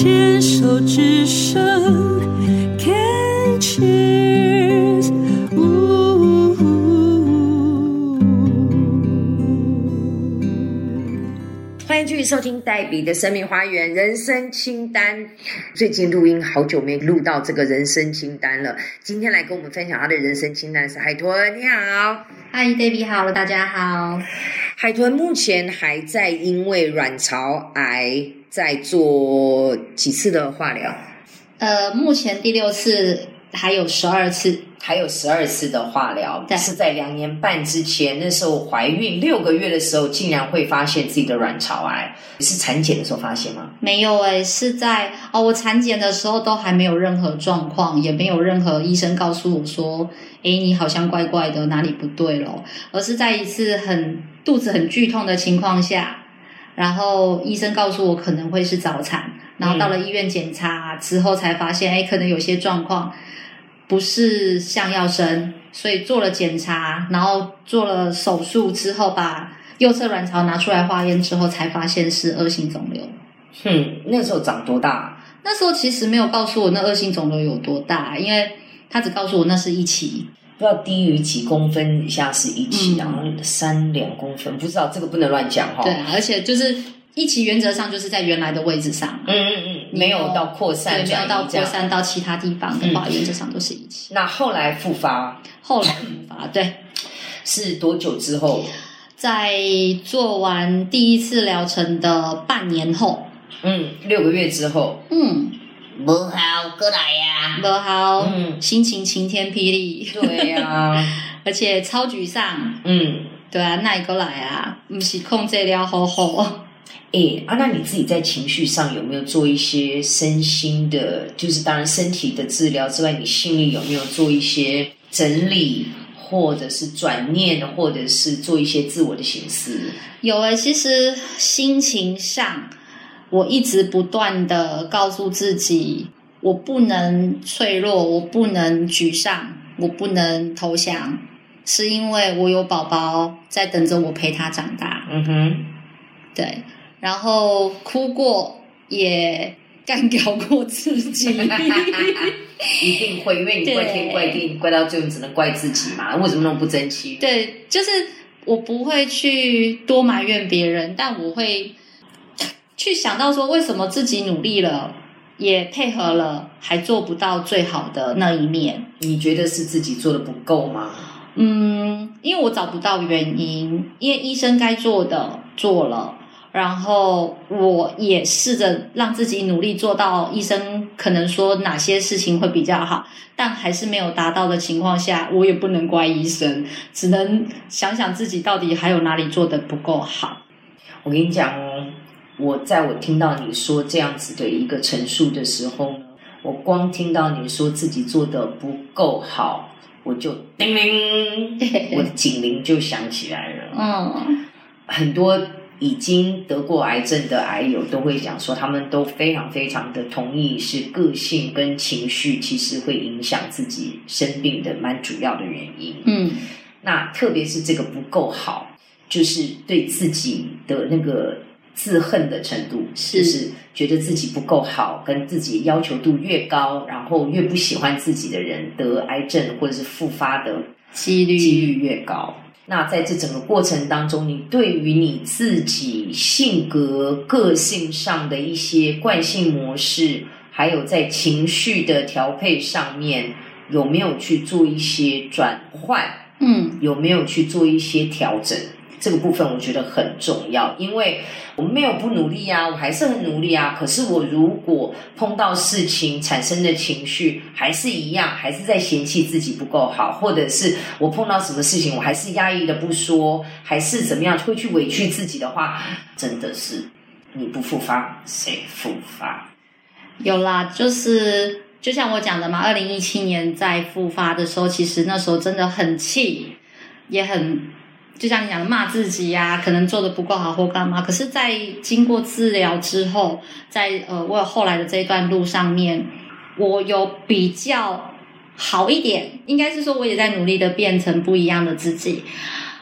牵手之声，Can cheers。欢迎继续收听黛比的生命花园人生清单。最近录音好久没录到这个人生清单了，今天来跟我们分享他的人生清单是海豚。你好，嗨，David 好，大家好。海豚目前还在因为卵巢癌在做几次的化疗，呃，目前第六次，还有十二次。还有十二次的化疗，但是在两年半之前，那时候怀孕六个月的时候，竟然会发现自己的卵巢癌，是产检的时候发现吗？没有诶、是在哦，我产检的时候都还没有任何状况，也没有任何医生告诉我说，诶，你好像怪怪的，哪里不对咯，而是在一次很肚子很剧痛的情况下，然后医生告诉我可能会是早产，然后到了医院检查之后才发现，诶，可能有些状况不是像要生，所以做了检查，然后做了手术之后把。右侧卵巢拿出来化验之后，才发现是恶性肿瘤。哼，那时候长多大？那时候其实没有告诉我那恶性肿瘤有多大，因为他只告诉我那是一期。不知道低于几公分以下是一期，嗯然后三两公分，不知道这个不能乱讲哈。对，啊，而且就是一期原则上就是在原来的位置上，嗯嗯嗯，没有到扩散对，没有到扩。散到其他地方的话，原则上都是一期。那后来复发后来复发，对，是多久之后？在做完第一次疗程的半年后，嗯，六个月之后。嗯，不好，过来呀、不好，嗯心情晴天霹雳，对呀、而且超沮丧。嗯，对啊，那一个来啊，不是控制了好好。诶，啊，那你自己在情绪上有没有做一些身心的，就是当然身体的治疗之外，你心里有没有做一些整理，或者是转念，或者是做一些自我的形思？有诶、其实心情上，我一直不断的告诉自己，我不能脆弱，我不能沮丧，我不能投降，是因为我有宝宝在等着我陪他长大。嗯哼，对，然后哭过，也干掉过自己。一定会，因为你怪天怪地，怪到最后你只能怪自己嘛？为什么那么不争气？对，就是我不会去多埋怨别人，但我会去想到说，为什么自己努力了，也配合了，还做不到最好的那一面。你觉得是自己做的不够吗？嗯，因为我找不到原因，因为医生该做的做了。然后我也试着让自己努力做到医生可能说哪些事情会比较好，但还是没有达到的情况下，我也不能怪医生，只能想想自己到底还有哪里做的不够好。我跟你讲哦，我在我听到你说这样子的一个陈述的时候呢，我光听到你说自己做的不够好，我就叮铃，我的警铃就响起来了。嗯，很多已经得过癌症的癌友都会讲说，他们都非常非常的同意，是个性跟情绪其实会影响自己生病的蛮主要的原因。嗯那特别是这个不够好，就是对自己的那个自恨的程度，是就是觉得自己不够好，跟自己要求度越高，然后越不喜欢自己的人得癌症或者是复发的几率几率越高。那在这整个过程当中，你对于你自己性格、个性上的一些惯性模式，还有在情绪的调配上面，有没有去做一些转换？嗯有没有去做一些调整？这个部分我觉得很重要，因为我没有不努力啊，我还是很努力啊。可是我如果碰到事情产生的情绪还是一样，还是在嫌弃自己不够好，或者是我碰到什么事情我还是压抑的不说，还是怎么样会去委屈自己的话，真的是你不复发谁复发？有啦，就是就像我讲的嘛，二零一七年在复发的时候，其实那时候真的很气，也很就像你讲的骂自己呀、可能做的不够好或干嘛。可是，在经过治疗之后，在呃我有后来的这一段路上面，我有比较好一点，应该是说我也在努力的变成不一样的自己。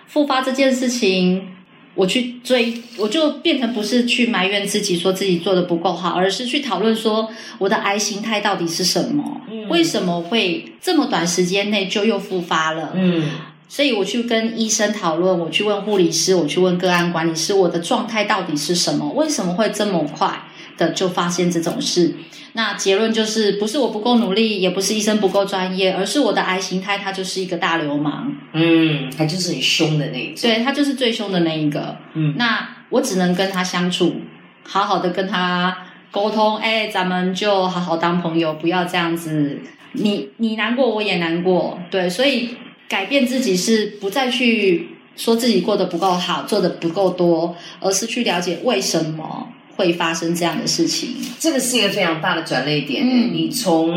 复发这件事情，我去追，我就变成不是去埋怨自己，说自己做的不够好，而是去讨论说我的癌形态到底是什么，嗯为什么会这么短时间内就又复发了？嗯所以我去跟医生讨论，我去问护理师，我去问个案管理师，我的状态到底是什么？为什么会这么快的就发现这种事？那结论就是，不是我不够努力，也不是医生不够专业，而是我的癌形态它就是一个大流氓，嗯，他就是很凶的那一种。对，他就是最凶的那一个。嗯那我只能跟他相处，好好的跟他沟通，哎，咱们就好好当朋友，不要这样子。你你难过，我也难过，对，所以改变自己是不再去说自己过得不够好，做的不够多，而是去了解为什么会发生这样的事情。这个是一个非常大的转捩点。嗯你从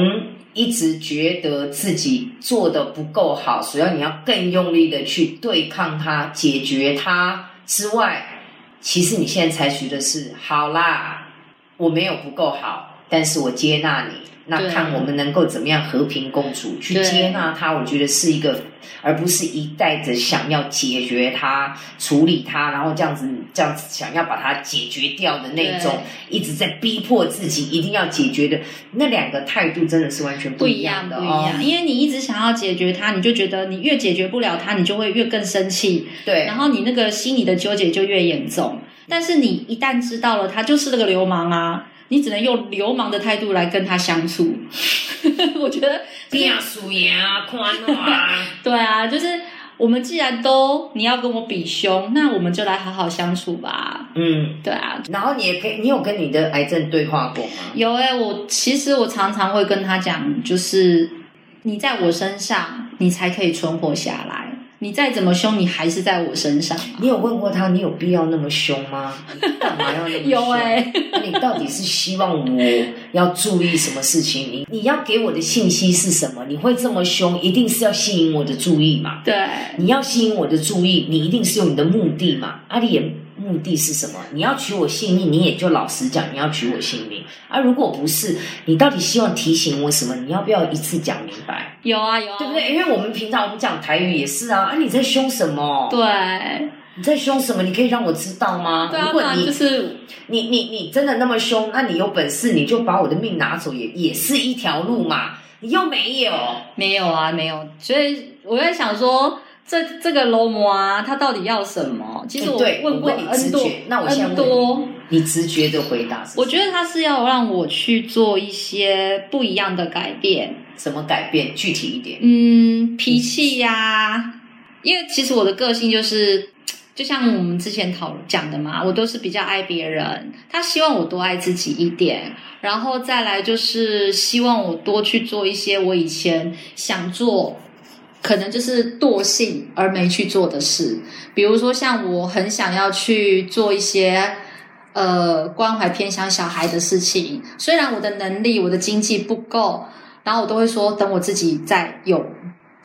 一直觉得自己做的不够好，所以你要更用力的去对抗它、解决它之外，其实你现在采取的是：好啦，我没有不够好，但是我接纳你。那看我们能够怎么样和平共处，去接纳他。我觉得是一个，而不是一带着想要解决他、处理他，然后这样子这样子想要把它解决掉的那种，一直在逼迫自己一定要解决的那两个态度，真的是完全不一一样样，的哦。不一样，因为你一直想要解决他，你就觉得你越解决不了他，你就会越更生气，对然，后你那个心里的纠结就越严重。但是你一旦知道了他就是那个流氓啊，你只能用流氓的态度来跟他相处。我觉得，变输呀，宽啊，对啊，就是我们既然都你要跟我比凶，那我们就来好好相处吧。嗯。对啊，然后你也可以，你有跟你的癌症对话过吗？有哎、我其实我常常会跟他讲，就是你在我身上，你才可以存活下来。你再怎么凶，你还是在我身上啊。你有问过他，你有必要那么凶吗？你干嘛要那么凶？有哎、那你到底是希望我要注意什么事情？你你要给我的信息是什么？你会这么凶，一定是要吸引我的注意嘛？对，你要吸引我的注意，你一定是有你的目的嘛？阿里的目的是什么？你要取我性命，你也就老实讲，你要取我性命。啊，如果不是，你到底希望提醒我什么？你要不要一次讲明白？有啊有啊，对不对？因为我们平常我们讲台语也是啊，啊，你在凶什么？对。你在凶什么？你可以让我知道吗？对啊，如果你就是你你你真的那么凶，那你有本事你就把我的命拿走，也也是一条路嘛。你又没有，没有啊，没有。所以我在想说，这这个罗摩啊，他到底要什么？其实我问过你直 N 多觉那我现在问你多，你直觉的回答是什么我觉得他是要让我去做一些不一样的改变。什么改变？具体一点。嗯，脾气呀、因为其实我的个性就是，就像我们之前讨讲的嘛，我都是比较爱别人，他希望我多爱自己一点，然后再来就是希望我多去做一些我以前想做。可能就是惰性而没去做的事，比如说像我很想要去做一些呃关怀偏向小孩的事情，虽然我的能力、我的经济不够，然后我都会说等我自己再有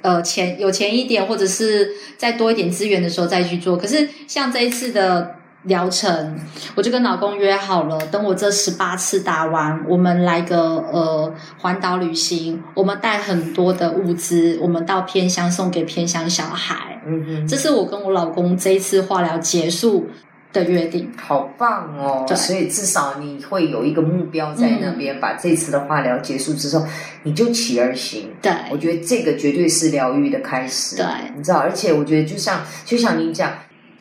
呃钱有钱一点，或者是再多一点资源的时候再去做。可是像这一次的疗程，我就跟老公约好了，等我这十八次打完，我们来个呃环岛旅行，我们带很多的物资，我们到偏乡送给偏乡小孩。嗯哼，这是我跟我老公这一次化疗结束的约定。好棒哦！对所以至少你会有一个目标在那边，把这次的化疗结束之后，你就起而行。对我觉得这个绝对是疗愈的开始。对你知道，而且我觉得就像就像你讲，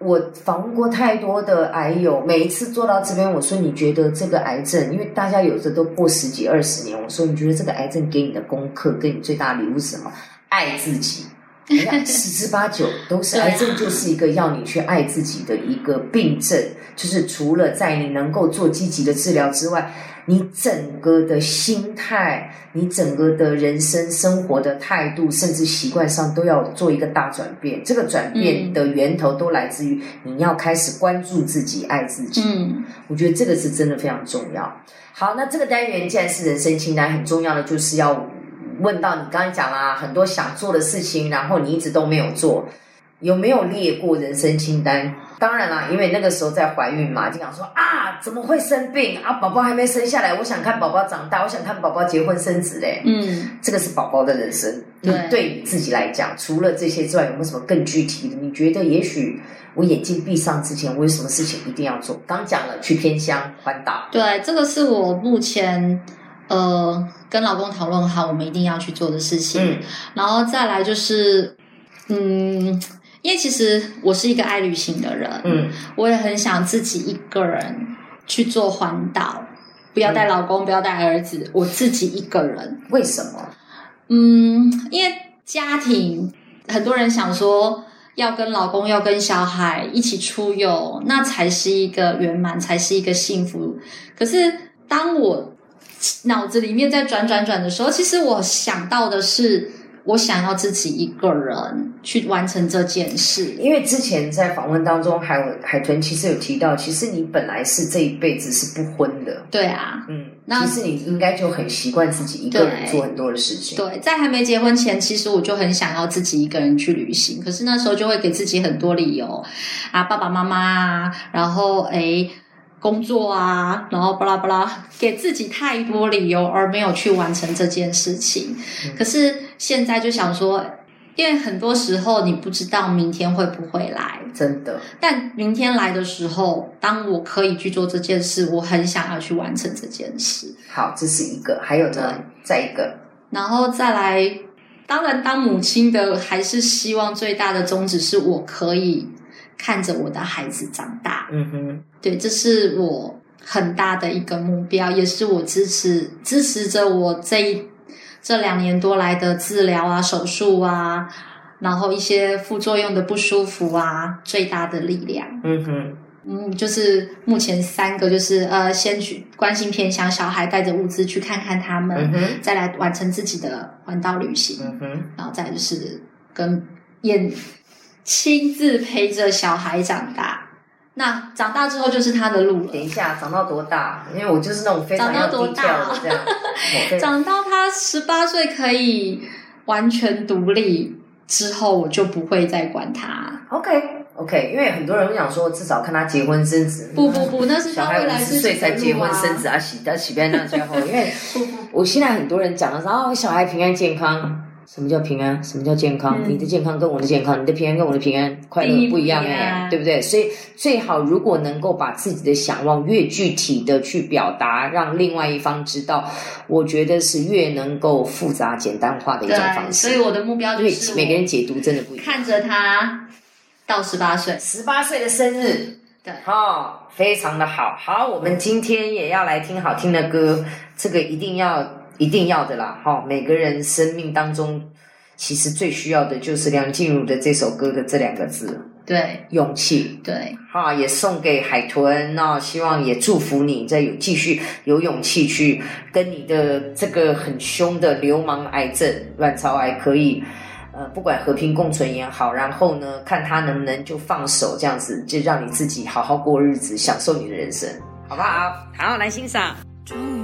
我访问过太多的癌友，每一次做到这边，我说你觉得这个癌症，因为大家有的都过十几二十年，我说你觉得这个癌症给你的功课，给你最大的礼物是什么？爱自己。你看，十之八九都是癌症，就是一个要你去爱自己的一个病症。就是除了在你能够做积极的治疗之外，你整个的心态，你整个的人生生活的态度，甚至习惯上都要做一个大转变。这个转变的源头都来自于你要开始关注自己、爱自己。嗯，我觉得这个是真的非常重要。好，那这个单元既然是人生清单，很重要的就是要问到你刚才讲啦，很多想做的事情，然后你一直都没有做，有没有列过人生清单？当然啦，因为那个时候在怀孕嘛，就想说啊，怎么会生病啊？宝宝还没生下来，我想看宝宝长大，我想看宝宝结婚生子嘞。嗯，这个是宝宝的人生。对你对你自己来讲，除了这些之外，有没有什么更具体的？你觉得也许我眼睛闭上之前，我有什么事情一定要做？刚讲了，去偏乡环岛。对，这个是我目前呃跟老公讨论好，我们一定要去做的事情。嗯然后再来就是，嗯，因为其实我是一个爱旅行的人，嗯我也很想自己一个人去做环岛，不要带老公，不要带儿子，我自己一个人。为什么？嗯，因为家庭，很多人想说要跟老公、要跟小孩一起出游，那才是一个圆满，才是一个幸福。可是当我脑子里面在转转转的时候，其实我想到的是，我想要自己一个人去完成这件事。因为之前在访问当中，海海豚其实有提到，其实你本来是这一辈子是不婚的。对啊，嗯，那其实你应该就很习惯自己一个人做很多的事情。对，在还没结婚前，其实我就很想要自己一个人去旅行，可是那时候就会给自己很多理由啊，爸爸妈妈啊，然后诶工作啊，然后巴拉巴拉，给自己太多理由而没有去完成这件事情。可是现在就想说，因为很多时候你不知道明天会不会来，真的，但明天来的时候，当我可以去做这件事，我很想要去完成这件事。好，这是一个。还有呢，再一个，然后再来，当然当母亲的还是希望最大的宗旨是我可以看着我的孩子长大，嗯哼，对，这是我很大的一个目标，也是我支持支持着我这一这两年多来的治疗啊、手术啊，然后一些副作用的不舒服啊，最大的力量。嗯哼，嗯，就是目前三个，就是呃，先去关心偏乡小孩，带着物资去看看他们，再来完成自己的环岛旅行，嗯哼，然后再就是跟眼亲自陪着小孩长大。那长大之后就是他的路了。等一下，长到多大？因为我就是那种非常要长到多低调这样。长到他十八岁可以完全独立之后，我就不会再管他。OK OK，因为很多人会想说，至少看他结婚生子。不不不，那是小孩五十岁才结婚生子。子啊，喜他喜边那最后，因为 我现在很多人讲的是哦，小孩平安健康。什么叫平安？什么叫健康？嗯你的健康跟我的健康，你的平安跟我的平安快乐不一样哎、对不对？所以最好如果能够把自己的想望越具体的去表达，让另外一方知道，我觉得是越能够复杂简单化的一种方，式。所以我的目标就是每个人解读真的不一样。看着他到十八岁。十八岁的生日，对哦，非常的好。好，我们今天也要来听好听的歌，这个一定要一定要的啦。哈、每个人生命当中，其实最需要的就是梁静茹的这首歌的这两个字对——勇气。对，哈、也送给海豚，那、希望也祝福你，再有继续有勇气去跟你的这个很凶的流氓癌症卵巢癌可以。呃，不管和平共存也好，然后呢，看他能不能就放手，这样子就让你自己好好过日子，享受你的人生，好不好？好，来欣赏。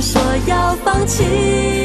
说要放弃。